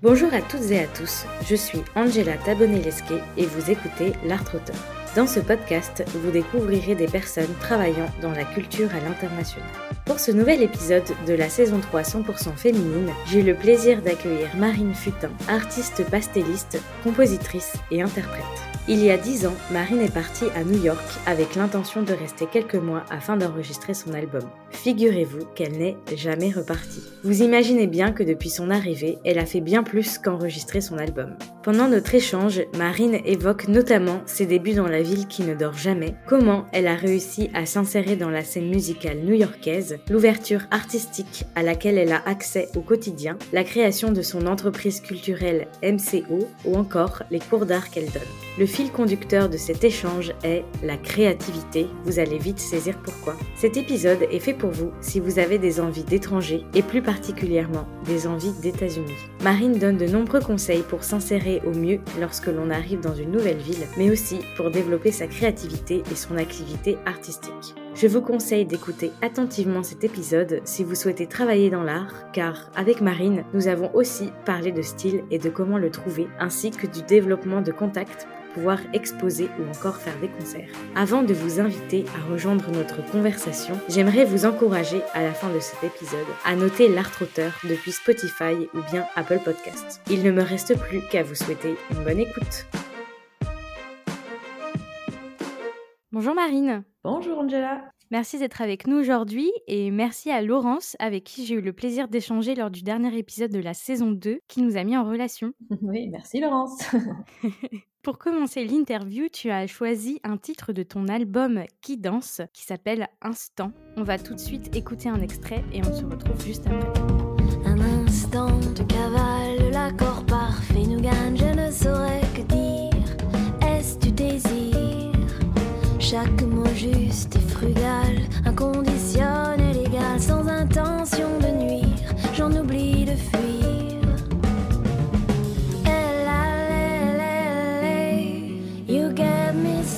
Bonjour à toutes et à tous, je suis Angela Tabonelesque et vous écoutez L'Art Auteur. Dans ce podcast, vous découvrirez des personnes travaillant dans la culture à l'international. Pour ce nouvel épisode de la saison 3 100% féminine, j'ai le plaisir d'accueillir Marine Futin, artiste pastelliste, compositrice et interprète. Il y a dix ans, Marine est partie à New York avec l'intention de rester quelques mois afin d'enregistrer son album. Figurez-vous qu'elle n'est jamais repartie. Vous imaginez bien que depuis son arrivée, elle a fait bien plus qu'enregistrer son album. Pendant notre échange, Marine évoque notamment ses débuts dans la ville qui ne dort jamais, comment elle a réussi à s'insérer dans la scène musicale new-yorkaise, l'ouverture artistique à laquelle elle a accès au quotidien, la création de son entreprise culturelle MCO ou encore les cours d'art qu'elle donne. Fil conducteur de cet échange est la créativité. Vous allez vite saisir pourquoi. Cet épisode est fait pour vous si vous avez des envies d'étrangers et plus particulièrement des envies d'États-Unis. Marine donne de nombreux conseils pour s'insérer au mieux lorsque l'on arrive dans une nouvelle ville, mais aussi pour développer sa créativité et son activité artistique. Je vous conseille d'écouter attentivement cet épisode si vous souhaitez travailler dans l'art, car avec Marine, nous avons aussi parlé de style et de comment le trouver, ainsi que du développement de contacts pouvoir exposer ou encore faire des concerts. Avant de vous inviter à rejoindre notre conversation, j'aimerais vous encourager à la fin de cet épisode à noter l'art auteur depuis Spotify ou bien Apple Podcast. Il ne me reste plus qu'à vous souhaiter une bonne écoute. Bonjour Marine. Bonjour Angela. Merci d'être avec nous aujourd'hui et merci à Laurence avec qui j'ai eu le plaisir d'échanger lors du dernier épisode de la saison 2 qui nous a mis en relation. Oui, merci Laurence. Pour commencer l'interview, tu as choisi un titre de ton album Qui danse qui s'appelle Instant. On va tout de suite écouter un extrait et on se retrouve juste après. Un instant de cavale, l'accord parfait nous gagne, je ne saurais que dire. Est-ce du désir? Chaque mot juste et frugal, inconditionnel, égal, sans intention de nuire, j'en oublie de fuir.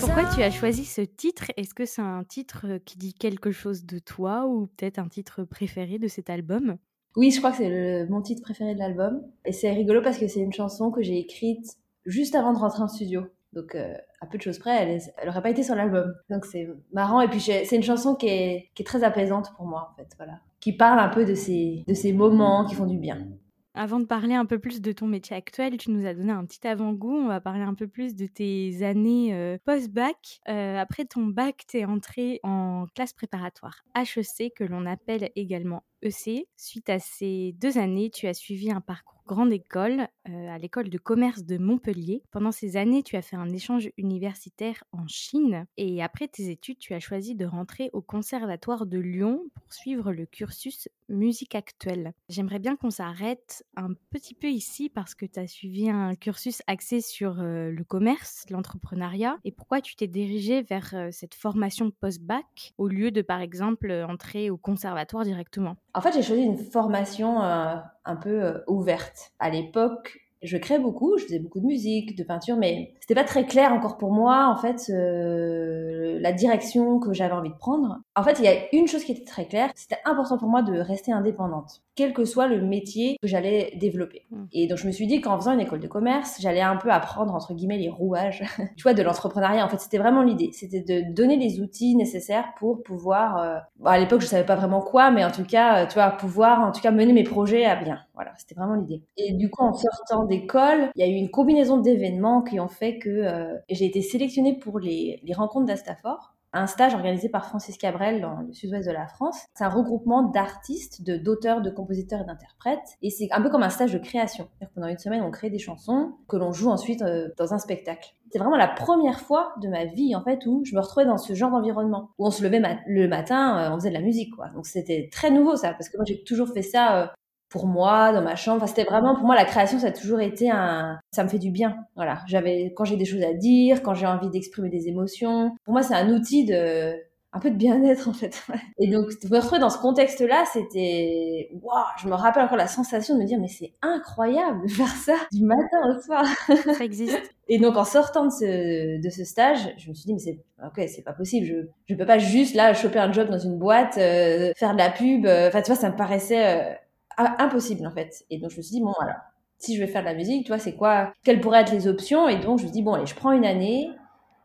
Pourquoi tu as choisi ce titre? Est-ce que c'est un titre qui dit quelque chose de toi ou peut-être un titre préféré de cet album? Oui, je crois que c'est mon titre préféré de l'album. Et c'est rigolo parce que c'est une chanson que j'ai écrite juste avant de rentrer en studio. Donc, euh, à peu de choses près, elle, n'aurait pas été sur l'album. Donc, c'est marrant. Et puis, c'est une chanson qui est, qui est, très apaisante pour moi, en fait. Voilà. Qui parle un peu de ces, de ces moments qui font du bien. Avant de parler un peu plus de ton métier actuel, tu nous as donné un petit avant-goût. On va parler un peu plus de tes années euh, post-bac. Euh, après ton bac, tu es entré en classe préparatoire HEC, que l'on appelle également EC. Suite à ces deux années, tu as suivi un parcours grande école, euh, à l'école de commerce de Montpellier. Pendant ces années, tu as fait un échange universitaire en Chine et après tes études, tu as choisi de rentrer au Conservatoire de Lyon pour suivre le cursus musique actuelle. J'aimerais bien qu'on s'arrête un petit peu ici parce que tu as suivi un cursus axé sur euh, le commerce, l'entrepreneuriat et pourquoi tu t'es dirigé vers euh, cette formation post-bac au lieu de par exemple entrer au conservatoire directement. En fait, j'ai choisi une formation un peu ouverte. À l'époque, je créais beaucoup, je faisais beaucoup de musique, de peinture, mais c'était pas très clair encore pour moi, en fait, euh, la direction que j'avais envie de prendre. En fait, il y a une chose qui était très claire, c'était important pour moi de rester indépendante, quel que soit le métier que j'allais développer. Hmm. Et donc, je me suis dit qu'en faisant une école de commerce, j'allais un peu apprendre, entre guillemets, les rouages, tu vois, de l'entrepreneuriat. En fait, c'était vraiment l'idée. C'était de donner les outils nécessaires pour pouvoir, euh... à l'époque, je savais pas vraiment quoi, mais en tout cas, euh, tu vois, pouvoir, en tout cas, mener mes projets à bien. Voilà, c'était vraiment l'idée. Et du coup, en sortant d'école, il y a eu une combinaison d'événements qui ont fait que euh, j'ai été sélectionnée pour les, les rencontres d'Astafor un stage organisé par Francis Cabrel dans le sud-ouest de la France. C'est un regroupement d'artistes, de d'auteurs, de compositeurs et d'interprètes. Et c'est un peu comme un stage de création. Pendant une semaine, on crée des chansons que l'on joue ensuite euh, dans un spectacle. C'est vraiment la première fois de ma vie, en fait, où je me retrouvais dans ce genre d'environnement. Où on se levait le matin, euh, on faisait de la musique, quoi. Donc c'était très nouveau, ça. Parce que moi, j'ai toujours fait ça pour moi dans ma chambre. Enfin, c'était vraiment pour moi la création, ça a toujours été un, ça me fait du bien. Voilà, j'avais quand j'ai des choses à dire, quand j'ai envie d'exprimer des émotions. Pour moi, c'est un outil de un peu de bien-être en fait. Et donc me retrouver dans ce contexte-là, c'était waouh, je me rappelle encore la sensation de me dire mais c'est incroyable de faire ça du matin au soir. Ça existe. Et donc en sortant de ce, de ce stage, je me suis dit mais c'est ok, c'est pas possible, je je peux pas juste là choper un job dans une boîte, euh, faire de la pub, euh, enfin tu vois ça me paraissait euh, impossible en fait. Et donc je me suis dit bon voilà, si je vais faire de la musique, tu vois, c'est quoi, quelles pourraient être les options? Et donc, je me dis, bon, allez, je prends une année.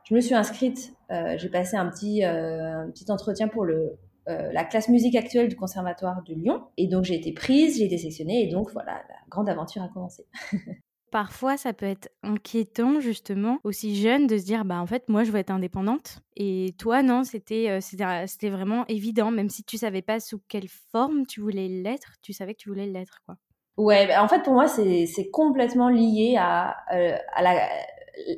Je me suis inscrite, euh, j'ai passé un petit, euh, petit entretien pour le, euh, la classe musique actuelle du Conservatoire de Lyon. Et donc, j'ai été prise, j'ai été sélectionnée. Et donc, voilà, la grande aventure a commencé. Parfois, ça peut être inquiétant, justement, aussi jeune, de se dire, bah en fait, moi, je veux être indépendante. Et toi, non, c'était c'était vraiment évident, même si tu savais pas sous quelle forme tu voulais l'être, tu savais que tu voulais l'être, quoi. Ouais, bah, en fait, pour moi, c'est complètement lié à, euh, à, la,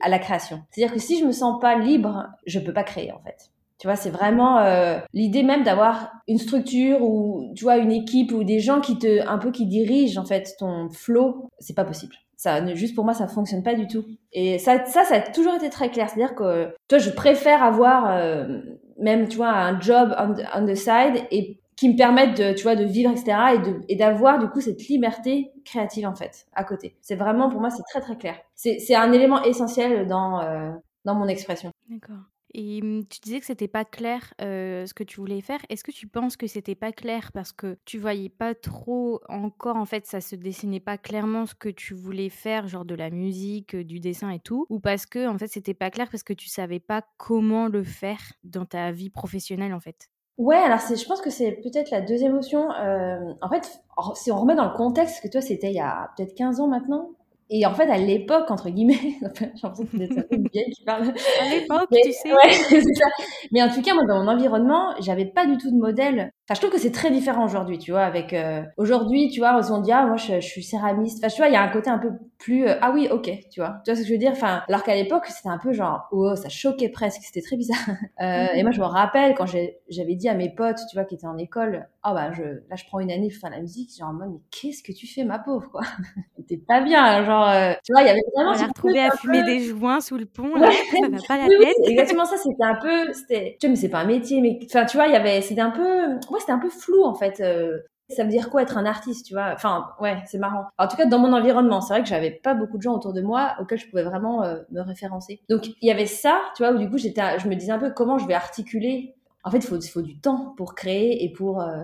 à la création. C'est-à-dire que si je me sens pas libre, je peux pas créer, en fait. Tu vois, c'est vraiment euh, l'idée même d'avoir une structure ou tu vois une équipe ou des gens qui te un peu qui dirigent en fait ton flow, c'est pas possible. Ça, juste pour moi, ça fonctionne pas du tout. Et ça, ça, ça a toujours été très clair. C'est-à-dire que toi, je préfère avoir euh, même tu vois un job on the side et qui me permettent de, tu vois, de vivre, etc. et de, et d'avoir, du coup, cette liberté créative, en fait, à côté. C'est vraiment, pour moi, c'est très, très clair. C'est, c'est un élément essentiel dans, euh, dans mon expression. D'accord. Et mmh, tu disais que c'était pas clair ce que tu voulais faire. Est-ce que tu penses que c'était pas clair? Parce que tu voyais pas trop encore en fait ça se dessinait pas clairement ce que tu voulais faire, genre de la musique, du dessin et tout, ou parce que en fait c'était pas clair parce que tu savais pas comment le faire dans ta vie professionnelle en fait? Ouais, alors c'est, je pense que c'est peut-être la deuxième option. En fait, si on remet dans le contexte, que toi c'était il y a peut-être 15 ans maintenant, et en fait, à l'époque, entre guillemets, j'ai l'impression que c'est une vieille qui parle. À l'époque, tu sais. Ouais, c'est ça. Mais en tout cas, moi, dans mon environnement, j'avais pas du tout de modèle. Enfin, je trouve que c'est très différent aujourd'hui, tu vois, avec euh... aujourd'hui, tu vois, on dit ah moi je, je suis céramiste. Enfin, tu vois, il y a un côté un peu plus euh, ah oui, ok, tu vois. Tu vois ce que je veux dire? Enfin, alors qu'à l'époque, c'était un peu genre oh, ça choquait presque, c'était très bizarre. Euh, et moi, je me rappelle quand j'avais dit à mes potes, tu vois, qui étaient en école, oh bah je là je prends une année pour faire la musique, genre en mode mais qu'est-ce que tu fais, ma pauvre quoi? T'es pas bien, hein, genre euh, tu vois, il y avait vraiment. On a retrouvé à fumer des joints sous le pont, là, ça va pas la tête. exactement ça, c'était un peu, c'était, tu vois, mais c'est pas un métier, mais enfin tu vois, il y avait, c'était un peu, ouais, c'était un peu flou en fait. Euh, ça veut dire quoi être un artiste, tu vois? Enfin, ouais, c'est marrant. En tout cas, dans mon environnement, c'est vrai que j'avais pas beaucoup de gens autour de moi auxquels je pouvais vraiment euh, me référencer. Donc, il y avait ça, tu vois, où du coup, j'étais, je me disais un peu comment je vais articuler. En fait, il faut, faut du temps pour créer et pour euh,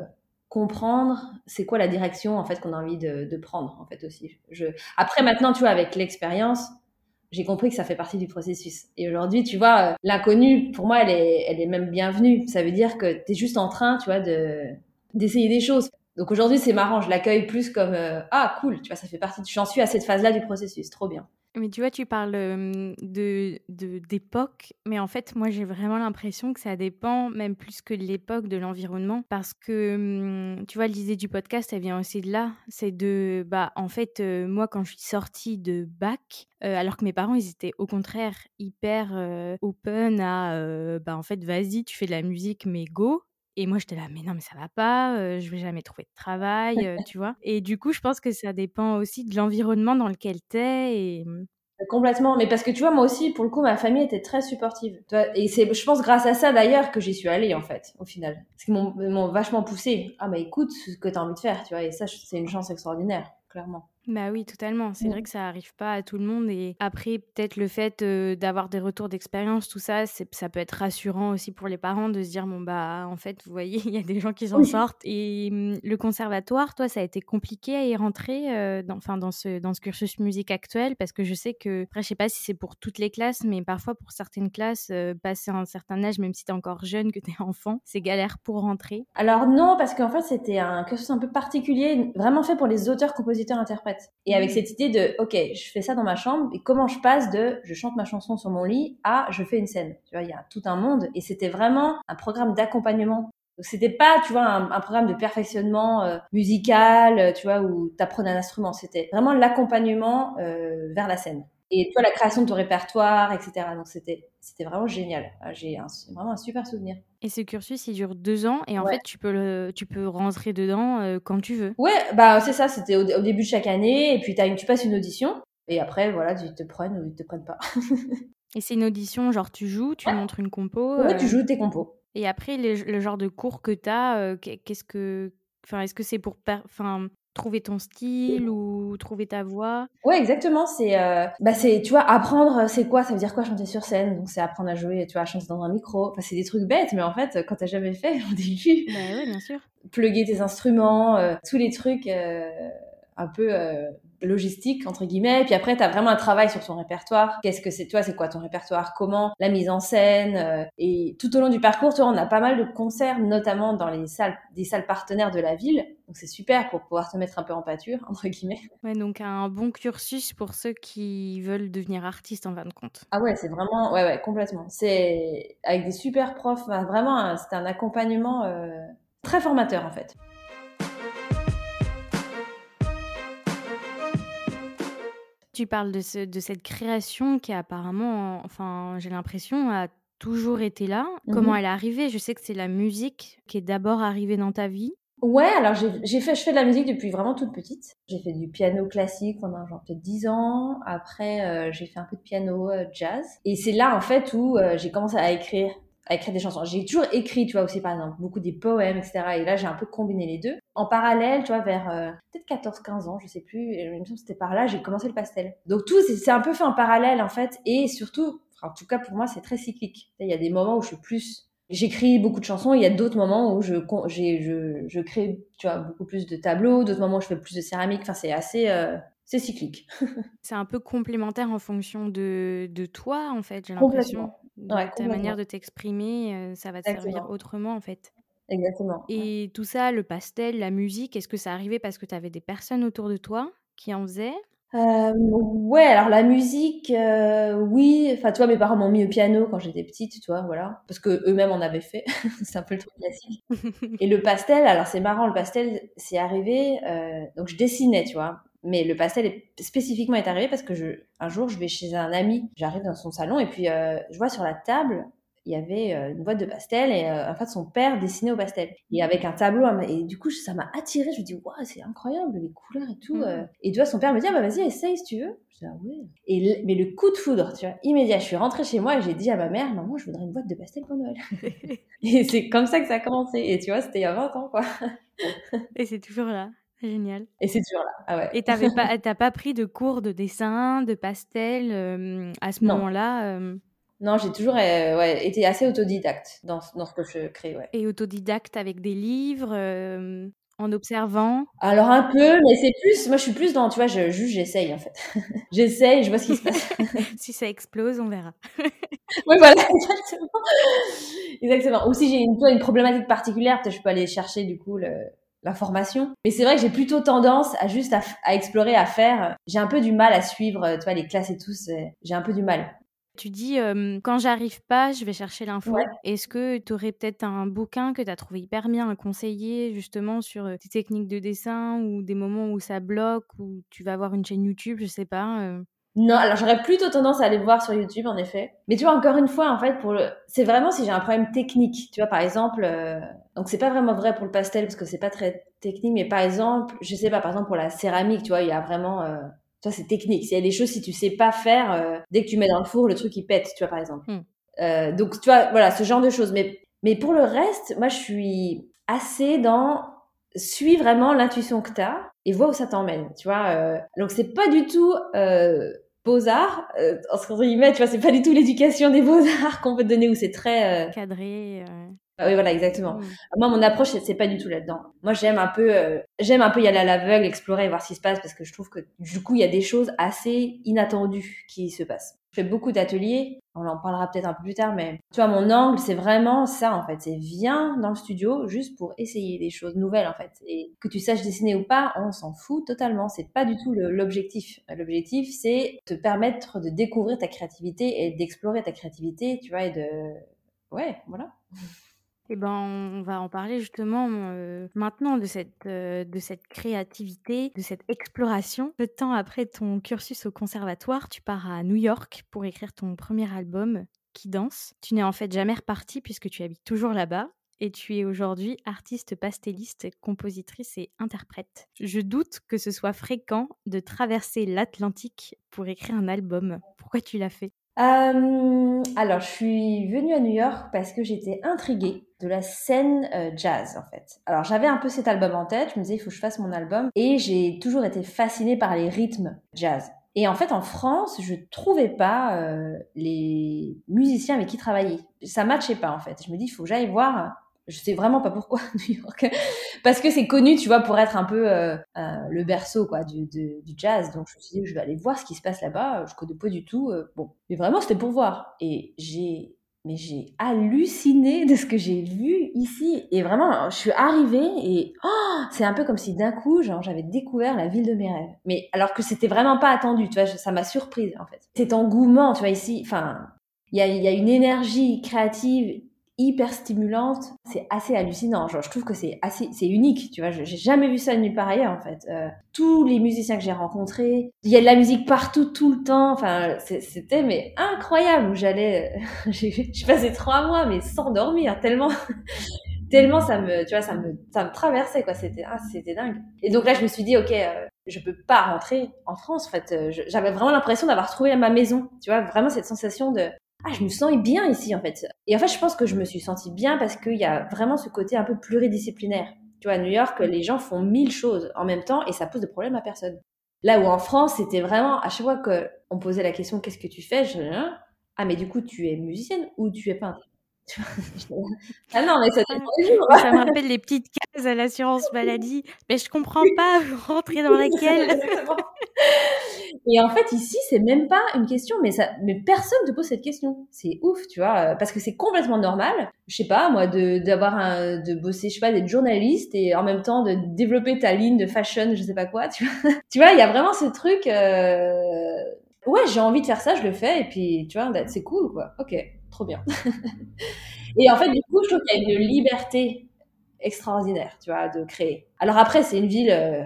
comprendre c'est quoi la direction en fait qu'on a envie de, prendre en fait aussi. Après, maintenant, tu vois, avec l'expérience, j'ai compris que ça fait partie du processus. Et aujourd'hui, tu vois, euh, l'inconnu, pour moi, elle est, elle est même bienvenue. Ça veut dire que tu es juste en train, tu vois, de d'essayer des choses. Donc aujourd'hui, c'est marrant, je l'accueille plus comme euh, ah cool, tu vois, ça fait partie. J'en suis à cette phase-là du processus, trop bien. Mais tu vois, tu parles de d'époque, mais en fait, moi, j'ai vraiment l'impression que ça dépend même plus que de l'époque, de l'environnement, parce que tu vois, l'idée du podcast, elle vient aussi de là. C'est de, bah, en fait, moi, quand je suis sortie de bac, alors que mes parents, ils étaient au contraire hyper open à, bah, en fait, vas-y, tu fais de la musique, mais go. Et moi, j'étais là, mais non, mais ça va pas, euh, je vais jamais trouver de travail, euh, tu vois? Et du coup, je pense que ça dépend aussi de l'environnement dans lequel tu es. Et... Mmh. Complètement, mais parce que tu vois, moi aussi, pour le coup, ma famille était très supportive. Et c'est, je pense, grâce à ça d'ailleurs que j'y suis allée, en fait, au final. Parce qu'ils m'ont vachement poussé. Ah, bah écoute ce que tu as envie de faire, tu vois? Et ça, c'est une chance extraordinaire, clairement. Bah oui, totalement. C'est vrai que ça arrive pas à tout le monde. Et après, peut-être le fait d'avoir des retours d'expérience, tout ça, ça peut être rassurant aussi pour les parents de se dire bon, bah, en fait, vous voyez, il y a des gens qui s'en sortent. Et mmh, le conservatoire, toi, ça a été compliqué à y rentrer dans, dans, ce, dans ce cursus musique actuel? Parce que je sais que, après, je sais pas si c'est pour toutes les classes, mais parfois pour certaines classes, passer un certain âge, même si tu es encore jeune, que tu es enfant, c'est galère pour rentrer. Alors non, parce qu'en fait, c'était un cursus un peu particulier, vraiment fait pour les auteurs, compositeurs, interprètes. Et avec cette idée de, ok, je fais ça dans ma chambre, et comment je passe de, je chante ma chanson sur mon lit, à, je fais une scène. Tu vois, il y a tout un monde, et c'était vraiment un programme d'accompagnement. Donc c'était pas, tu vois, un, programme de perfectionnement euh, musical, euh, tu vois, où t'apprenais un instrument. C'était vraiment l'accompagnement euh, vers la scène et toi la création de ton répertoire, etc. Donc c'était c'était vraiment génial. Ah, j'ai vraiment un super souvenir. Et ce cursus, il dure deux ans et en fait, tu peux le, tu peux rentrer dedans euh, quand tu veux. Ouais, bah c'est ça. C'était au, début de chaque année et puis as une, tu passes une audition et après voilà, ils te prennent ou ils te prennent pas. et c'est une audition, genre tu joues, tu montres une compo. Ouais, tu euh, joues tes compos. Et après, le genre de cours que tu as, euh, qu'est-ce que, enfin, est-ce que c'est pour, enfin, trouver ton style ou trouver ta voix? Ouais, exactement. C'est, euh, bah c'est, tu vois, apprendre, c'est quoi? Ça veut dire quoi chanter sur scène? Donc c'est apprendre à jouer, tu vois, à chanter dans un micro. Enfin, c'est des trucs bêtes, mais en fait, quand t'as jamais fait au début, bah ouais, bien sûr. Plugger tes instruments, euh, tous les trucs euh, un peu logistique entre guillemets. Et puis après, tu as vraiment un travail sur ton répertoire. Qu'est-ce que c'est toi C'est quoi ton répertoire? Comment? La mise en scène. euh, et tout au long du parcours, tu vois, on a pas mal de concerts, notamment dans les salles, des salles partenaires de la ville. Donc c'est super pour pouvoir te mettre un peu en pâture entre guillemets. Ouais, donc un bon cursus pour ceux qui veulent devenir artistes en fin de compte. Ah ouais, c'est vraiment, ouais, ouais, complètement. C'est avec des super profs, vraiment, un- c'était un accompagnement euh, très formateur en fait. Tu parles de, ce- de cette création qui apparemment, enfin, j'ai l'impression, a toujours été là. Comment Mhm. elle est arrivée? Je sais que c'est la musique qui est d'abord arrivée dans ta vie. Ouais, alors j'ai fait, je fais de la musique depuis vraiment toute petite. J'ai fait du piano classique pendant genre peut-être 10 ans. Après, euh, j'ai fait un peu de piano euh, jazz. Et c'est là en fait où euh, j'ai commencé à écrire, à écrire des chansons. J'ai toujours écrit, tu vois aussi par exemple beaucoup des poèmes, etc. Et là j'ai un peu combiné les deux. En parallèle, tu vois, vers peut-être 14-15 ans, je sais plus. Il me c'était par là, j'ai commencé le pastel. Donc tout, c'est un peu fait en parallèle en fait. Et surtout, en tout cas pour moi, c'est très cyclique. Il y a des moments où je suis plus J'écris beaucoup de chansons, il y a d'autres moments où je, crée, tu vois, beaucoup plus de tableaux, d'autres moments où je fais plus de céramique, enfin c'est assez, euh, c'est cyclique. C'est un peu complémentaire en fonction de, de toi, en fait, j'ai l'impression. Ouais, ta manière de t'exprimer, euh, ça va te servir autrement, en fait. Exactement. Et tout ça, le pastel, la musique, est-ce que ça arrivait parce que tu avais des personnes autour de toi qui en faisaient? Euh, ouais, alors la musique, euh, oui, enfin tu vois, mes parents m'ont mis au piano quand j'étais petite, tu vois, voilà, parce que eux-mêmes en avaient fait, c'est un peu le truc classique. Et le pastel, alors c'est marrant, le pastel, c'est arrivé, euh, donc je dessinais, tu vois. Mais le pastel est, spécifiquement est arrivé parce que je, un jour, je vais chez un ami, j'arrive dans son salon et puis euh, je vois sur la table, il y avait euh, une boîte de pastel et euh, en fait son père dessinait au pastel. Et avec un tableau et du coup ça m'a attiré je me dis waouh c'est incroyable les couleurs et tout Mhm. euh. et tu vois son père me dit ah bah vas-y essaye si tu veux. Je dis ah ouais. Et mais le coup de foudre tu vois immédiat je suis rentrée chez moi et j'ai dit à ma mère maman je voudrais une boîte de pastel pour Noël. Et c'est comme ça que ça a commencé. Et tu vois c'était il y a 20 ans quoi. Et c'est toujours là. Génial. et c'est toujours là. Ah ouais. Et t'avais pas, t'as pas pris de cours de dessin, de pastel euh, à ce moment-là euh, non j'ai toujours euh, ouais, été assez autodidacte dans, dans ce que je crée ouais et autodidacte avec des livres, euh, en observant? Alors un peu, mais c'est plus, moi je suis plus dans, tu vois, je juste j'essaye en fait. j'essaye, je vois ce qui se passe. si ça explose, on verra. oui voilà, exactement. Exactement. Ou si j'ai une, problématique particulière, peut-être je peux aller chercher du coup le- l'information. Mais c'est vrai que j'ai plutôt tendance à juste à, explorer, à faire. J'ai un peu du mal à suivre, euh, tu vois, les classes et tout. J'ai un peu du mal. Tu dis, euh, quand j'arrive pas, je vais chercher l'info. Ouais. Est-ce que tu aurais peut-être un bouquin que tu as trouvé hyper bien à conseiller justement sur euh, tes techniques de dessin ou des moments où ça bloque ou tu vas avoir une chaîne YouTube, je sais pas. euh. Non, alors j'aurais plutôt tendance à aller voir sur YouTube en effet. Mais tu vois encore une fois en fait pour le c'est vraiment si j'ai un problème technique, tu vois par exemple donc c'est pas vraiment vrai pour le pastel parce que c'est pas très technique mais par exemple, je sais pas par exemple pour la céramique, tu vois, il y a vraiment tu vois c'est technique. S'il y a des choses si tu sais pas faire euh, dès que tu mets dans le four, le truc il pète, tu vois par exemple. Hmm. Euh, donc tu vois voilà, ce genre de choses mais mais pour le reste, moi je suis assez dans suis vraiment l'intuition que tu as et vois où ça t'emmène, tu vois. euh. donc c'est pas du tout euh, beaux-arts, euh, entre guillemets, tu vois, c'est pas du tout l'éducation des beaux-arts qu'on peut te donner où c'est très... euh, cadré. euh. Ah oui, voilà, exactement. Mm. Moi, mon approche, c'est- pas du tout là-dedans. Moi, j'aime un peu, euh, j'aime un peu y aller à l'aveugle, explorer, voir ce qui se passe, parce que je trouve que du coup, il y a des choses assez inattendues qui se passent. Je fais beaucoup d'ateliers, on en parlera peut-être un peu plus tard, mais tu vois, mon angle, c'est vraiment ça, en fait. C'est viens dans le studio juste pour essayer des choses nouvelles, en fait. Et que tu saches dessiner ou pas, on s'en fout totalement. C'est pas du tout l'objectif. L'objectif, c'est te permettre de découvrir ta créativité et d'explorer ta créativité, tu vois, et de, ouais, voilà. Eh ben, on va en parler justement euh, maintenant de cette, euh, de cette créativité, de cette exploration. Peu de temps après ton cursus au conservatoire, tu pars à New York pour écrire ton premier album, Qui danse. Tu n'es en fait jamais reparti puisque tu habites toujours là-bas. Et tu es aujourd'hui artiste pastelliste, compositrice et interprète. Je doute que ce soit fréquent de traverser l'Atlantique pour écrire un album. Pourquoi tu l'as fait? Euh, alors, je suis venue à New York parce que j'étais intriguée de la scène euh, jazz, en fait. Alors, j'avais un peu cet album en tête, je me disais, il faut que je fasse mon album, et j'ai toujours été fascinée par les rythmes jazz. Et en fait, en France, je trouvais pas euh, les musiciens avec qui travailler. Ça matchait pas, en fait. Je me dis, il faut que j'aille voir Je sais vraiment pas pourquoi New York, parce que c'est connu, tu vois, pour être un peu euh, le berceau quoi du, du, jazz. Donc je me suis dit, je vais aller voir ce qui se passe là-bas. Je connais pas du tout. Bon, mais vraiment c'était pour voir. Et j'ai mais j'ai halluciné de ce que j'ai vu ici. Et vraiment, je suis arrivée et oh, c'est un peu comme si d'un coup, genre, j'avais découvert la ville de mes rêves. Mais alors que c'était vraiment pas attendu, tu vois, ça m'a surprise en fait. Cet engouement, tu vois, ici, enfin, il y a, y a une énergie créative hyper stimulante. C'est assez hallucinant. Genre, je trouve que c'est assez, c'est unique. Tu vois, j'ai jamais vu ça nulle part ailleurs en fait. Euh, tous les musiciens que j'ai rencontrés, il y a de la musique partout, tout le temps. Enfin, c'était mais incroyable. J'allais, j'ai passé trois mois mais sans dormir tellement. tellement ça me tu vois ça me ça me traversait quoi c'était ah, c'était dingue et donc là je me suis dit ok euh, je peux pas rentrer en France en fait euh, j'avais vraiment l'impression d'avoir trouvé ma maison tu vois vraiment cette sensation de ah, je me sens bien ici en fait. Et en fait, je pense que je me suis sentie bien parce qu'il y a vraiment ce côté un peu pluridisciplinaire. Tu vois, à New York, les gens font mille choses en même temps et ça pose de problème à personne. Là où en France, c'était vraiment à chaque fois qu'on posait la question qu'est-ce que tu fais, je ah mais du coup tu es musicienne ou tu es peintre? ah non, mais ça Ça me rappelle les petites cases à l'assurance maladie. Mais je comprends pas, vous rentrez dans laquelle Et en fait, ici, c'est même pas une question, mais ça, mais personne te pose cette question. C'est ouf, tu vois, parce que c'est complètement normal. Je sais pas, moi, de, d'avoir un, de bosser, je sais pas, d'être journaliste et en même temps de développer ta ligne de fashion, je sais pas quoi, tu vois. tu vois, il y a vraiment ce truc, euh... ouais, j'ai envie de faire ça, je le fais, et puis, tu vois, c'est cool, quoi. Ok trop bien. et en fait, du coup, je trouve qu'il y a une liberté extraordinaire, tu vois, de créer. Alors après, c'est une ville euh,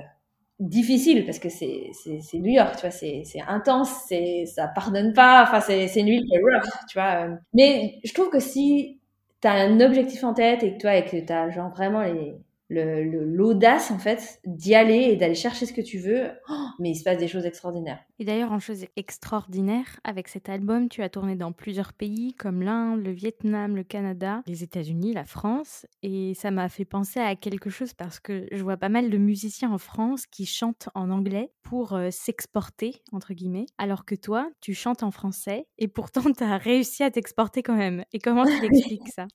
difficile parce que c'est New York, tu vois, c'est intense, c'est ça pardonne pas, enfin c'est une ville qui est rough, tu vois. Mais je trouve que si tu as un objectif en tête et que toi et que tu as genre vraiment les l'audace en fait d'y aller et d'aller chercher ce que tu veux, oh, mais il se passe des choses extraordinaires. Et d'ailleurs, en chose extraordinaire, avec cet album, tu as tourné dans plusieurs pays comme l'Inde, le Vietnam, le Canada, les États-Unis, la France, et ça m'a fait penser à quelque chose parce que je vois pas mal de musiciens en France qui chantent en anglais pour euh, s'exporter entre guillemets, alors que toi, tu chantes en français et pourtant tu as réussi à t'exporter quand même. Et comment tu l'expliques ça?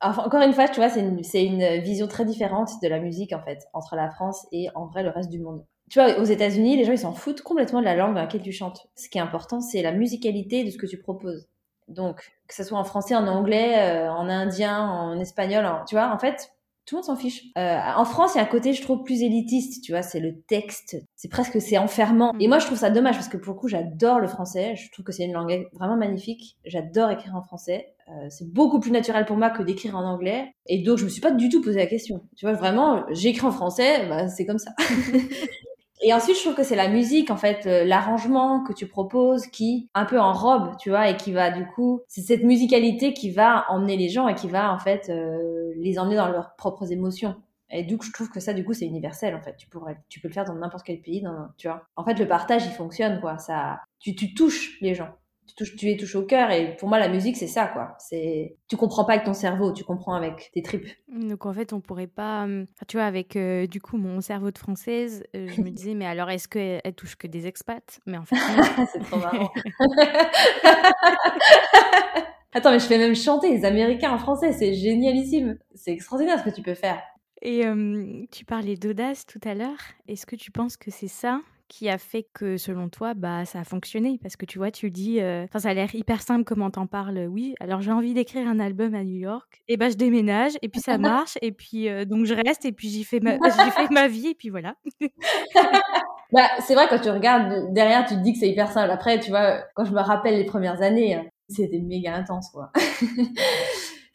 Encore une fois, tu vois, c'est une, une, vision très différente de la musique, en fait, entre la France et en vrai le reste du monde. Tu vois, aux États-Unis, les gens, ils s'en foutent complètement de la langue dans laquelle tu chantes. Ce qui est important, c'est la musicalité de ce que tu proposes. Donc, que ce soit en français, en anglais, euh, en indien, en espagnol, tu vois, en fait, tout le monde s'en fiche. Euh, en France, il y a un côté, je trouve, plus élitiste, tu vois, c'est le texte, c'est presque, c'est enfermant. Et moi, je trouve ça dommage parce que pour le coup, j'adore le français, je trouve que c'est une langue vraiment magnifique, j'adore écrire en français. Euh, c'est beaucoup plus naturel pour moi que d'écrire en anglais. Et donc, je me suis pas du tout posé la question. Tu vois, vraiment, j'écris en français, bah, c'est comme ça. Et ensuite, je trouve que c'est la musique, en fait, euh, l'arrangement que tu proposes qui, un peu en robe, tu vois, et qui va, du coup, c'est cette musicalité qui va emmener les gens et qui va, en fait, euh, les emmener dans leurs propres émotions. Et donc, je trouve que ça, du coup, c'est universel, en fait. Tu pourrais, tu peux le faire dans n'importe quel pays, dans, tu vois. En fait, le partage, il fonctionne, quoi. Ça, tu, tu touches les gens tu, tu les touches au cœur et pour moi la musique c'est ça quoi. C'est tu comprends pas avec ton cerveau tu comprends avec tes tripes. Donc en fait on pourrait pas hum, tu vois avec euh, du coup mon cerveau de française euh, je me disais mais alors est-ce qu'elle elle touche que des expats? Mais en fait c'est trop marrant. Attends mais je fais même chanter les américains en français c'est génialissime. C'est extraordinaire ce que tu peux faire. Et tu parlais d'audace tout à l'heure. Est-ce que tu penses que c'est ça qui a fait que, selon toi, bah, ça a fonctionné? Parce que tu vois, tu dis, euh, ça a l'air hyper simple comment t'en parles. Oui, alors j'ai envie d'écrire un album à New York, et ben je déménage, et puis ça marche, et puis euh, donc je reste, et puis j'y fais, ma... fais ma vie, et puis voilà. bah, c'est vrai, quand tu regardes derrière, tu te dis que c'est hyper simple. Après, tu vois, quand je me rappelle les premières années, hein, c'était méga intense, quoi.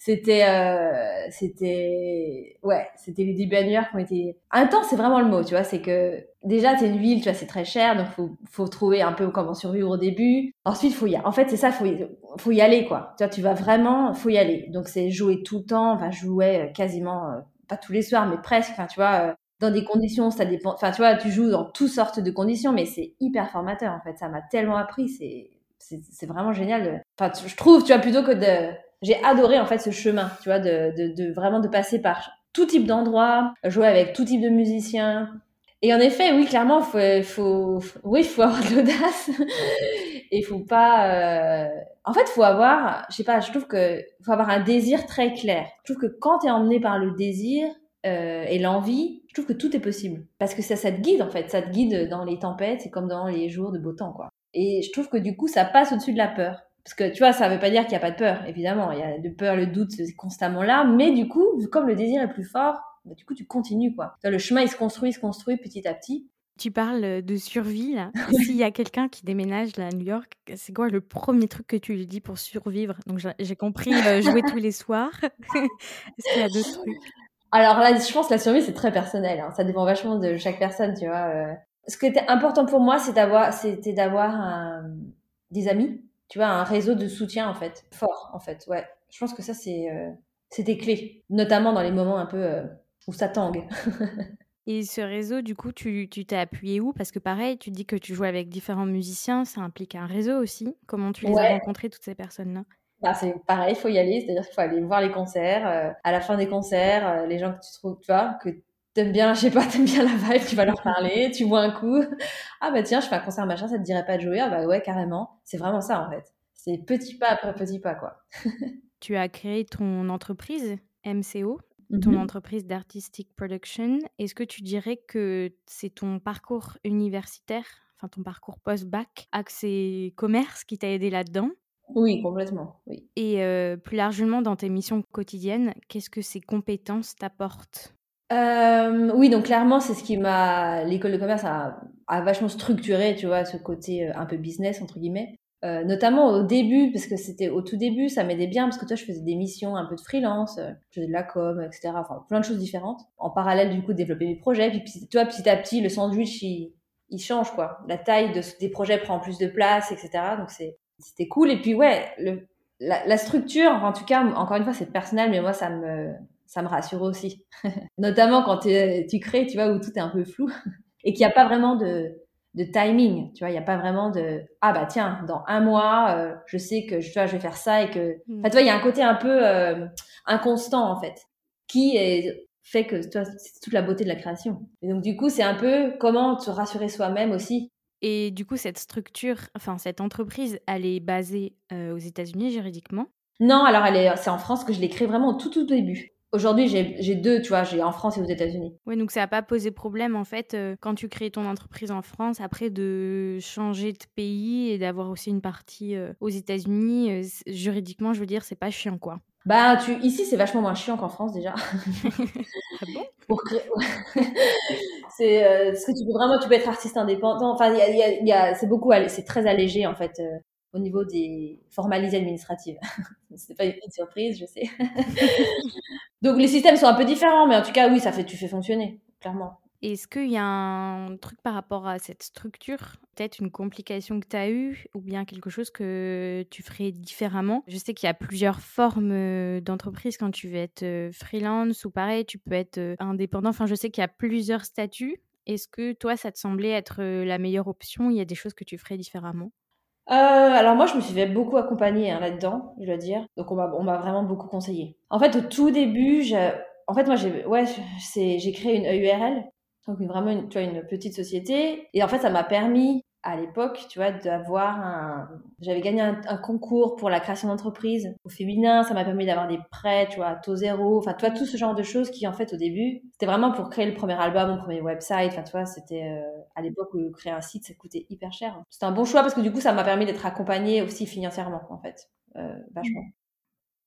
C'était euh, c'était ouais c'était les débuts à qui ont été intense c'est vraiment le mot tu vois c'est que déjà c'est une ville tu vois c'est très cher donc faut faut trouver un peu comment survivre au début. Ensuite faut y en fait c'est ça faut y, faut y aller quoi. Tu vois tu vas vraiment faut y aller. Donc c'est jouer tout le temps enfin jouer euh, quasiment euh, pas tous les soirs mais presque enfin tu vois euh, dans des conditions ça dépend enfin tu vois tu joues dans toutes sortes de conditions mais c'est hyper formateur en fait. Ça m'a tellement appris c'est c'est vraiment génial enfin je trouve tu vois plutôt que de j'ai adoré en fait ce chemin, tu vois, de, de, de vraiment de passer par tout type d'endroits, jouer avec tout type de musiciens. Et en effet, oui, clairement, faut, faut, oui, faut avoir de l'audace. Et faut pas. Euh... En fait, faut avoir. Je sais pas. Je trouve que faut avoir un désir très clair. Je trouve que quand tu es emmené par le désir euh, et l'envie, je trouve que tout est possible. Parce que ça, ça te guide en fait. Ça te guide dans les tempêtes. C'est comme dans les jours de beau temps, quoi. Et je trouve que du coup, ça passe au-dessus de la peur. Parce que tu vois, ça veut pas dire qu'il n'y a pas de peur, évidemment. Il y a de peur, le doute, c'est constamment là. Mais du coup, comme le désir est plus fort, bah, du coup, tu continues, quoi. Le chemin, il se construit, il se construit petit à petit. Tu parles de survie, là. S'il y a quelqu'un qui déménage là, à New York, c'est quoi le premier truc que tu lui dis pour survivre? Donc, j'ai compris euh, jouer tous les soirs. Est-ce qu'il y a d'autres trucs? Alors là, je pense que la survie, c'est très personnel. Hein. Ça dépend vachement de chaque personne, tu vois. Euh. Ce qui était important pour moi, c'est d'avoir, c'était d'avoir des amis, tu vois, un réseau de soutien, en fait, fort, en fait. Ouais. Je pense que ça, c'est, euh, c'était clé. Notamment dans les moments un peu où ça tangue. Et ce réseau, du coup, tu t'es appuyé où? Parce que pareil, tu dis que tu joues avec différents musiciens, ça implique un réseau aussi. Comment tu les as rencontrés, toutes ces personnes-là? Bah, c'est pareil, il faut y aller, c'est-à-dire qu'il faut aller voir les concerts. Euh, à la fin des concerts, euh, les gens que tu trouves, tu vois, que t'aimes bien, je sais pas, t'aimes bien la vibe, tu vas leur parler, tu vois un coup. Ah bah tiens, je fais un concert machin, ça te dirait pas de jouer? Ah bah ouais, carrément. C'est vraiment ça en fait. C'est petit pas après petit pas quoi. tu as créé ton entreprise MCO ton mmh entreprise d'artistic production. Est-ce que tu dirais que c'est ton parcours universitaire, enfin ton parcours post-bac, accès commerce qui t'a aidé là-dedans? Oui, complètement. Oui. Et plus largement dans tes missions quotidiennes, qu'est-ce que ces compétences t'apportent? Oui, donc clairement, c'est ce qui m'a. L'école de commerce a, a, vachement structuré, tu vois, ce côté un peu business, entre guillemets. Euh, notamment au début, parce que c'était au tout début, ça m'aidait bien, parce que toi, je faisais des missions un peu de freelance, euh, je faisais de la com, etc. Enfin, plein de choses différentes. En parallèle, du coup, développer mes projets. Puis, tu vois, petit à petit, le sandwich, il, il change, quoi. La taille de, des projets prend plus de place, etc. Donc, c'était cool. Et puis, ouais, le, la, la structure, en tout cas, encore une fois, c'est personnel, mais moi, ça me, ça me rassure aussi. Notamment quand tu crées, tu vois, où tout est un peu flou et qu'il n'y a pas vraiment de, de timing. Tu vois, il n'y a pas vraiment de ah bah tiens, dans un mois, euh, je sais que tu vois, je vais faire ça et que. Mm. Enfin, tu vois, il y a un côté un peu euh, inconstant en fait, qui est, fait que tu vois, c'est toute la beauté de la création. Et donc du coup, c'est un peu comment te rassurer soi-même aussi. Et du coup, cette structure, enfin cette entreprise, elle est basée euh, aux États-Unis juridiquement? Non, alors elle est, c'est en France que je l'ai créée vraiment au tout tout début. Aujourd'hui, j'ai deux, tu vois, j'ai en France et aux États-Unis. Oui, donc ça n'a pas posé problème, en fait, euh, quand tu crées ton entreprise en France, après de changer de pays et d'avoir aussi une partie euh, aux États-Unis, euh, juridiquement, je veux dire, c'est pas chiant, quoi. Bah, tu... ici, c'est vachement moins chiant qu'en France, déjà. ah bon? Pour créer... c'est ce que tu peux vraiment, tu peux être artiste indépendant. Enfin, y a, y a, c'est beaucoup, c'est très allégé, en fait au niveau des formalités administratives. c'est pas une petite surprise, je sais. Donc les systèmes sont un peu différents, mais en tout cas, oui, ça fait, tu fais fonctionner, clairement. Est-ce qu'il y a un truc par rapport à cette structure, peut-être une complication que tu as eue, ou bien quelque chose que tu ferais différemment? Je sais qu'il y a plusieurs formes euh, d'entreprise quand tu veux être euh, freelance, ou pareil, tu peux être euh, indépendant. Enfin, je sais qu'il y a plusieurs statuts. Est-ce que toi, ça te semblait être la meilleure option? Il y a des choses que tu ferais différemment? Euh, alors moi, je me suis fait beaucoup accompagner hein, là-dedans, je dois dire. Donc on m'a, on m'a vraiment beaucoup conseillé. En fait, au tout début, en fait moi j'ai, ouais, c'est, j'ai créé une EURL, donc vraiment une, tu vois, une petite société. Et en fait, ça m'a permis à l'époque, tu vois, d'avoir un. J'avais gagné un, concours pour la création d'entreprise au féminin. Ça m'a permis d'avoir des prêts, tu vois, à taux zéro. Enfin, tu vois, tout ce genre de choses qui, en fait, au début, c'était vraiment pour créer le premier album, mon premier website. Enfin, tu vois, c'était euh, à l'époque où créer un site, ça coûtait hyper cher. C'était un bon choix parce que du coup, ça m'a permis d'être accompagnée aussi financièrement, en fait, euh, vachement.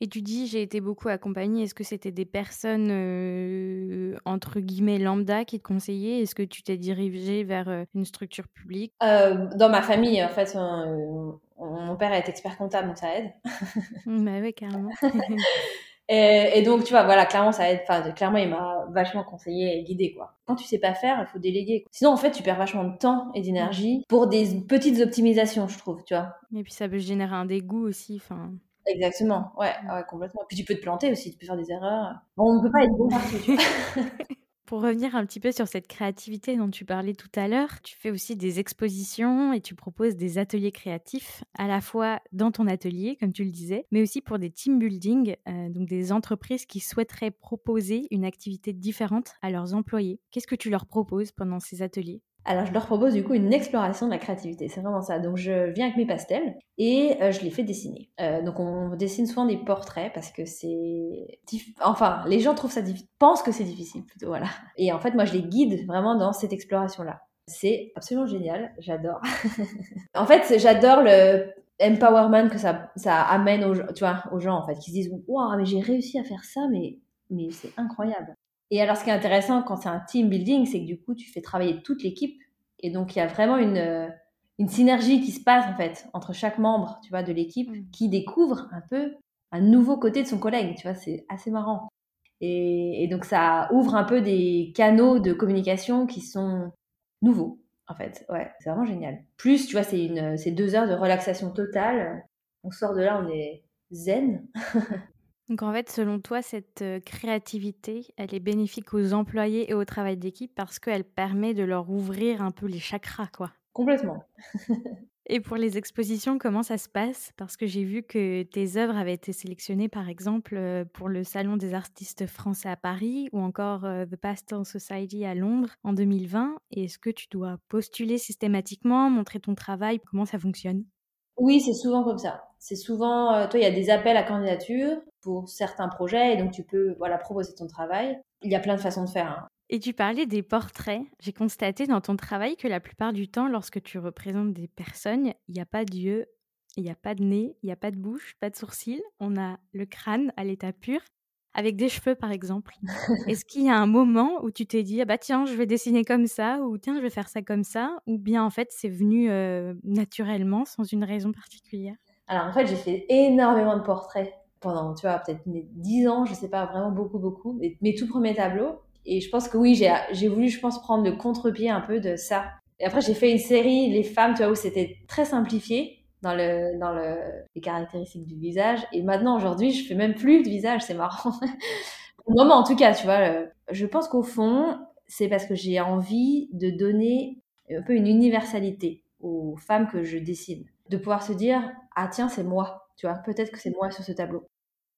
Et tu dis, j'ai été beaucoup accompagnée. Est-ce que c'était des personnes, euh, entre guillemets, lambda qui te conseillaient? Est-ce que tu t'es dirigée vers euh, une structure publique? Euh, Dans ma famille, en fait, mon père est expert comptable, donc ça aide. bah oui, carrément. et, donc, tu vois, voilà, clairement, ça aide. Enfin, clairement, il m'a vachement conseillé et guidé, quoi. Quand tu sais pas faire, il faut déléguer. Sinon, en fait, tu perds vachement de temps et d'énergie pour des petites optimisations, je trouve, tu vois. Et puis, ça peut générer un dégoût aussi, enfin... Exactement, ouais, ouais, complètement. Puis tu peux te planter aussi, tu peux faire des erreurs. on ne peut pas être bon partout. Pour revenir un petit peu sur cette créativité dont tu parlais tout à l'heure, tu fais aussi des expositions et tu proposes des ateliers créatifs, à la fois dans ton atelier, comme tu le disais, mais aussi pour des team building, euh, donc des entreprises qui souhaiteraient proposer une activité différente à leurs employés. Qu'est-ce que tu leur proposes pendant ces ateliers? Alors, je leur propose du coup une exploration de la créativité. C'est vraiment ça. Donc, je viens avec mes pastels et euh, je les fais dessiner. Euh, donc, on dessine souvent des portraits parce que c'est. Enfin, les gens trouvent ça difficile, pensent que c'est difficile plutôt, voilà. Et en fait, moi, je les guide vraiment dans cette exploration-là. C'est absolument génial. J'adore. en fait, j'adore le empowerment que ça, ça amène aux, tu vois, aux gens, en fait, qui se disent Waouh, mais j'ai réussi à faire ça, mais, mais c'est incroyable. Et alors, ce qui est intéressant quand c'est un team building, c'est que du coup, tu fais travailler toute l'équipe. Et donc, il y a vraiment une, euh, une synergie qui se passe, en fait, entre chaque membre, tu vois, de l'équipe, mm. qui découvre un peu un nouveau côté de son collègue, tu vois, c'est assez marrant. Et, donc, ça ouvre un peu des canaux de communication qui sont nouveaux, en fait. Ouais, c'est vraiment génial. Plus, tu vois, c'est deux heures de relaxation totale. On sort de là, on est zen. Donc en fait, selon toi, cette créativité, elle est bénéfique aux employés et au travail d'équipe parce qu'elle permet de leur ouvrir un peu les chakras, quoi? Complètement. et pour les expositions, comment ça se passe? Parce que j'ai vu que tes œuvres avaient été sélectionnées, par exemple, pour le Salon des artistes français à Paris ou encore The Pastel Society à Londres en 2020. Est-ce que tu dois postuler systématiquement, montrer ton travail? Comment ça fonctionne? Oui, c'est souvent comme ça. C'est souvent, euh, toi, il y a des appels à candidature pour certains projets et donc tu peux, voilà, proposer ton travail. Il y a plein de façons de faire. Hein. Et tu parlais des portraits. J'ai constaté dans ton travail que la plupart du temps, lorsque tu représentes des personnes, il n'y a pas d'yeux, il n'y a pas de nez, il n'y a pas de bouche, pas de sourcils. On a le crâne à l'état pur avec des cheveux par exemple. Est-ce qu'il y a un moment où tu t'es dit ah bah tiens je vais dessiner comme ça ou tiens je vais faire ça comme ça ou bien en fait c'est venu euh, naturellement sans une raison particulière? Alors en fait j'ai fait énormément de portraits pendant tu vois peut-être mes 10 ans je sais pas vraiment beaucoup beaucoup mes, tout premiers tableaux. Et je pense que oui j'ai voulu je pense prendre le contre-pied un peu de ça. Et après j'ai fait une série les femmes tu vois où c'était très simplifié dans, le, dans le, les caractéristiques du visage. Et maintenant, aujourd'hui, je fais même plus de visage, c'est marrant. Au moment, en tout cas, tu vois, euh, je pense qu'au fond, c'est parce que j'ai envie de donner un peu une universalité aux femmes que je dessine. De pouvoir se dire, ah tiens, c'est moi, tu vois, peut-être que c'est moi sur ce tableau.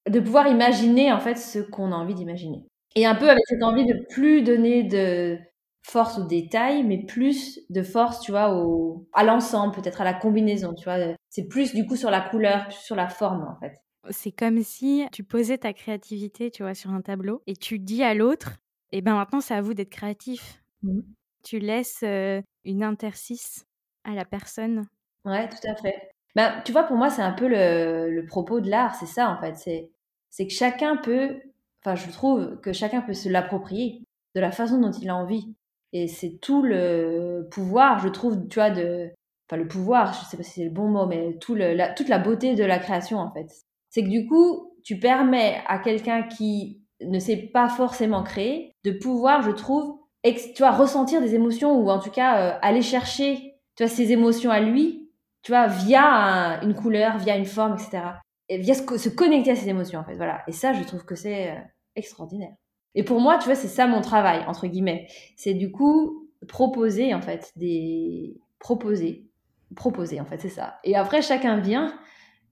De pouvoir imaginer, en fait, ce qu'on a envie d'imaginer. Et un peu avec cette envie de plus donner de, force au détail, mais plus de force, tu vois, au, à l'ensemble, peut-être à la combinaison, tu vois. C'est plus du coup sur la couleur, plus sur la forme, en fait. C'est comme si tu posais ta créativité, tu vois, sur un tableau et tu dis à l'autre, et eh ben maintenant c'est à vous d'être créatif. Mmh. Tu laisses euh, une interstice à la personne. Ouais, tout à fait. Ben, tu vois, pour moi, c'est un peu le, le propos de l'art, c'est ça en fait. C'est, c'est que chacun peut, enfin, je trouve que chacun peut se l'approprier de la façon dont il a envie. Et c'est tout le pouvoir, je trouve, tu vois, de. Enfin, le pouvoir, je sais pas si c'est le bon mot, mais tout la, toute la beauté de la création, en fait. C'est que du coup, tu permets à quelqu'un qui ne sait pas forcément créer de pouvoir, je trouve, tu vois, ressentir des émotions ou en tout cas euh, aller chercher, tu vois, ces émotions à lui, tu vois, via une couleur, via une forme, etc. Et via se, connecter à ces émotions, en fait. Voilà. Et ça, je trouve que c'est euh, extraordinaire. Et pour moi, tu vois, c'est ça mon travail, entre guillemets. C'est du coup proposer, en fait, des. Proposer. Proposer, en fait, c'est ça. Et après, chacun vient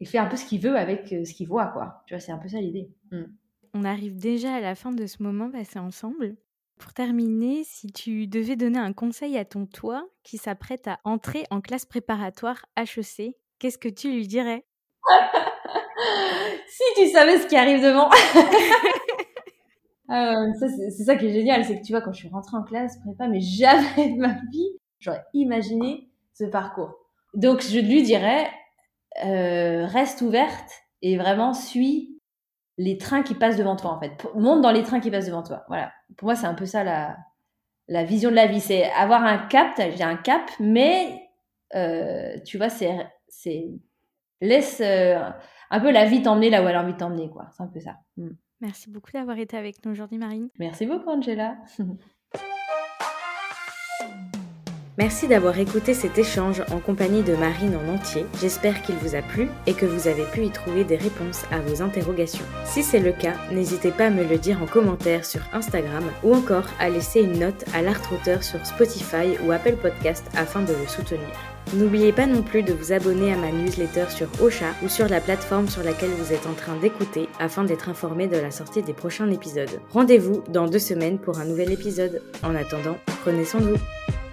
et fait un peu ce qu'il veut avec euh, ce qu'il voit, quoi. Tu vois, c'est un peu ça l'idée. Mm. On arrive déjà à la fin de ce moment passé ensemble. Pour terminer, si tu devais donner un conseil à ton toi qui s'apprête à entrer en classe préparatoire HEC, qu'est-ce que tu lui dirais? Si tu savais ce qui arrive devant Euh, c'est ça qui est génial, c'est que tu vois, quand je suis rentrée en classe prépa, mais jamais de ma vie, j'aurais imaginé ce parcours. Donc, je lui dirais, euh, reste ouverte et vraiment suis les trains qui passent devant toi, en fait. Monte dans les trains qui passent devant toi. Voilà. Pour moi, c'est un peu ça la, la vision de la vie. C'est avoir un cap, j'ai un cap, mais euh, tu vois, c'est, c'est laisse euh, un peu la vie t'emmener là où elle a envie de t'emmener, quoi. C'est un peu ça. Mm. Merci beaucoup d'avoir été avec nous aujourd'hui, Marine. Merci beaucoup, Angela. Merci d'avoir écouté cet échange en compagnie de Marine en entier. J'espère qu'il vous a plu et que vous avez pu y trouver des réponses à vos interrogations. Si c'est le cas, n'hésitez pas à me le dire en commentaire sur Instagram ou encore à laisser une note à l'art sur Spotify ou Apple Podcast afin de le soutenir. N'oubliez pas non plus de vous abonner à ma newsletter sur Ocha ou sur la plateforme sur laquelle vous êtes en train d'écouter afin d'être informé de la sortie des prochains épisodes. Rendez-vous dans deux semaines pour un nouvel épisode. En attendant, prenez soin de vous.